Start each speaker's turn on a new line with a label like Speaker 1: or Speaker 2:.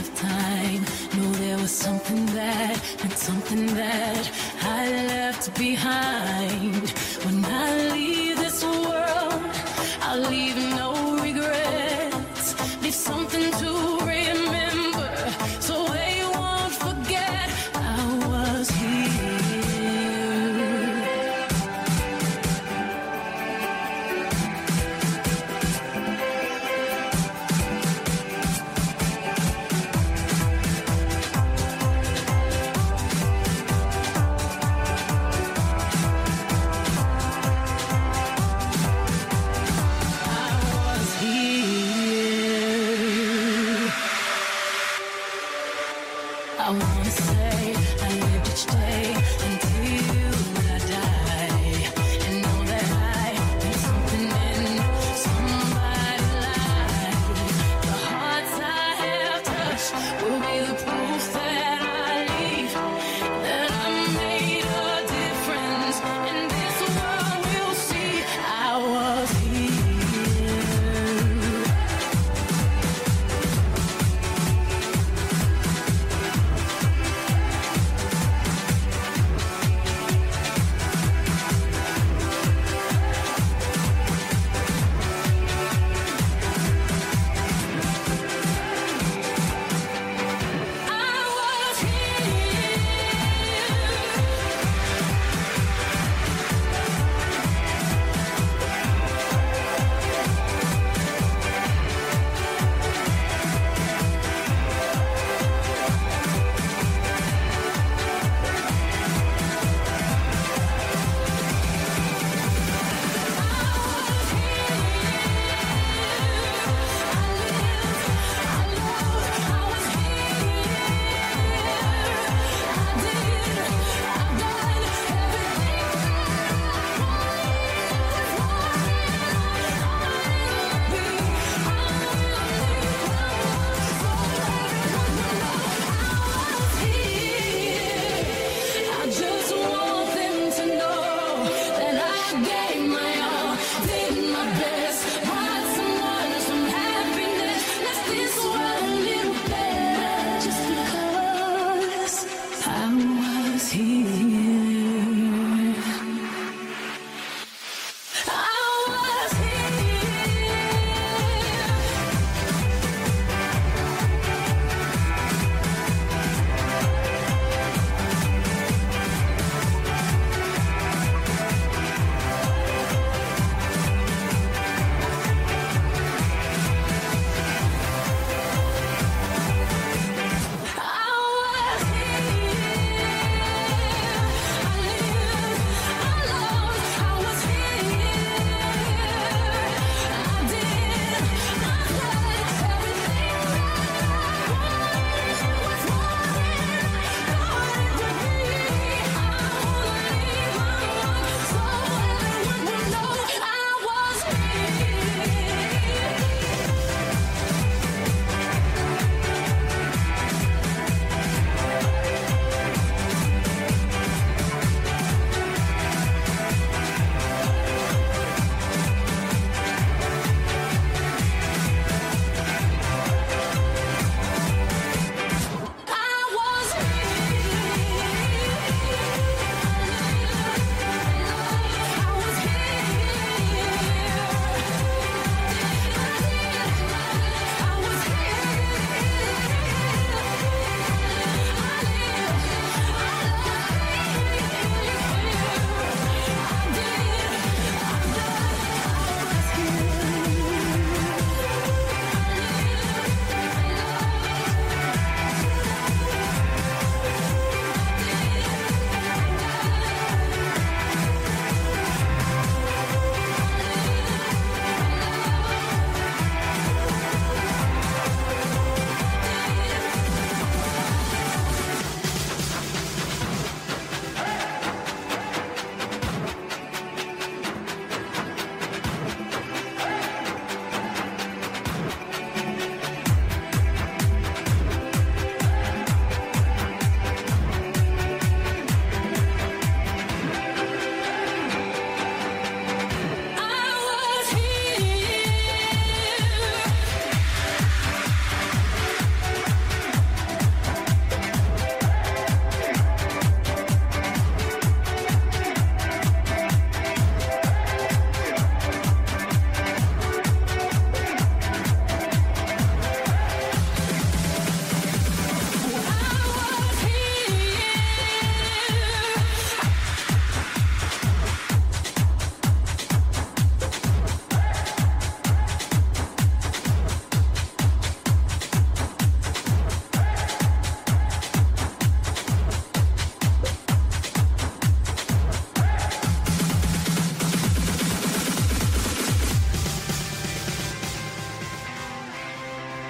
Speaker 1: of time. Knew there was something that, and something that I left behind. When I leave this world, I'll leave. say I lived each day